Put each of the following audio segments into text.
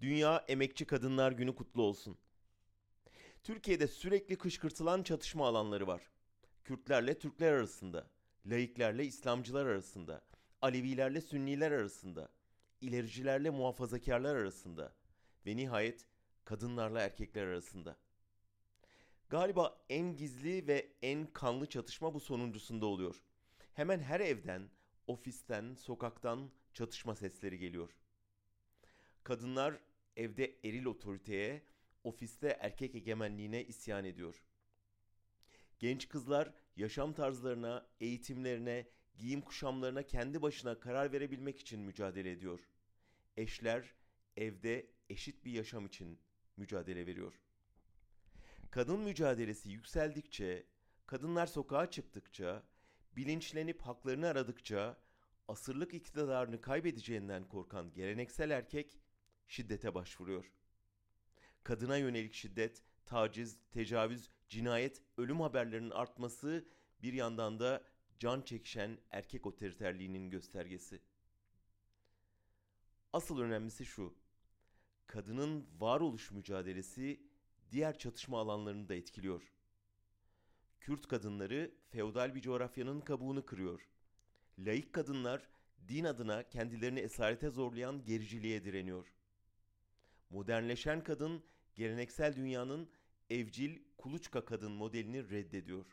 Dünya Emekçi Kadınlar Günü kutlu olsun. Türkiye'de sürekli kışkırtılan çatışma alanları var. Kürtlerle Türkler arasında, laiklerle İslamcılar arasında, Alevilerle Sünniler arasında, ilericilerle muhafazakarlar arasında ve nihayet kadınlarla erkekler arasında. Galiba en gizli ve en kanlı çatışma bu sonuncusunda oluyor. Hemen her evden, ofisten, sokaktan çatışma sesleri geliyor. Kadınlar evde eril otoriteye, ofiste erkek egemenliğine isyan ediyor. Genç kızlar yaşam tarzlarına, eğitimlerine, giyim kuşamlarına kendi başına karar verebilmek için mücadele ediyor. Eşler evde eşit bir yaşam için mücadele veriyor. Kadın mücadelesi yükseldikçe, kadınlar sokağa çıktıkça, bilinçlenip haklarını aradıkça asırlık iktidarını kaybedeceğinden korkan geleneksel erkek şiddete başvuruyor. Kadına yönelik şiddet, taciz, tecavüz, cinayet, ölüm haberlerinin artması bir yandan da can çekişen erkek otoriterliğinin göstergesi. Asıl önemlisi şu. Kadının varoluş mücadelesi diğer çatışma alanlarını da etkiliyor. Kürt kadınları feodal bir coğrafyanın kabuğunu kırıyor. Laik kadınlar din adına kendilerini esarete zorlayan gericiliğe direniyor. Modernleşen kadın geleneksel dünyanın evcil kuluçka kadın modelini reddediyor.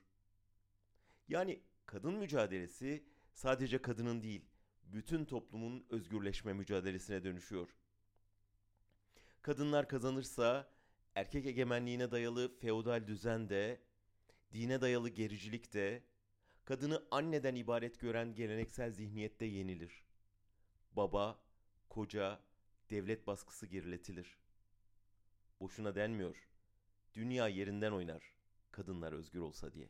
Yani kadın mücadelesi sadece kadının değil, bütün toplumun özgürleşme mücadelesine dönüşüyor. Kadınlar kazanırsa erkek egemenliğine dayalı feodal düzen de, dine dayalı gericilik de, kadını anneden ibaret gören geleneksel zihniyette yenilir. Baba, koca, devlet baskısı geriletilir. Boşuna denmiyor. Dünya yerinden oynar kadınlar özgür olsa diye.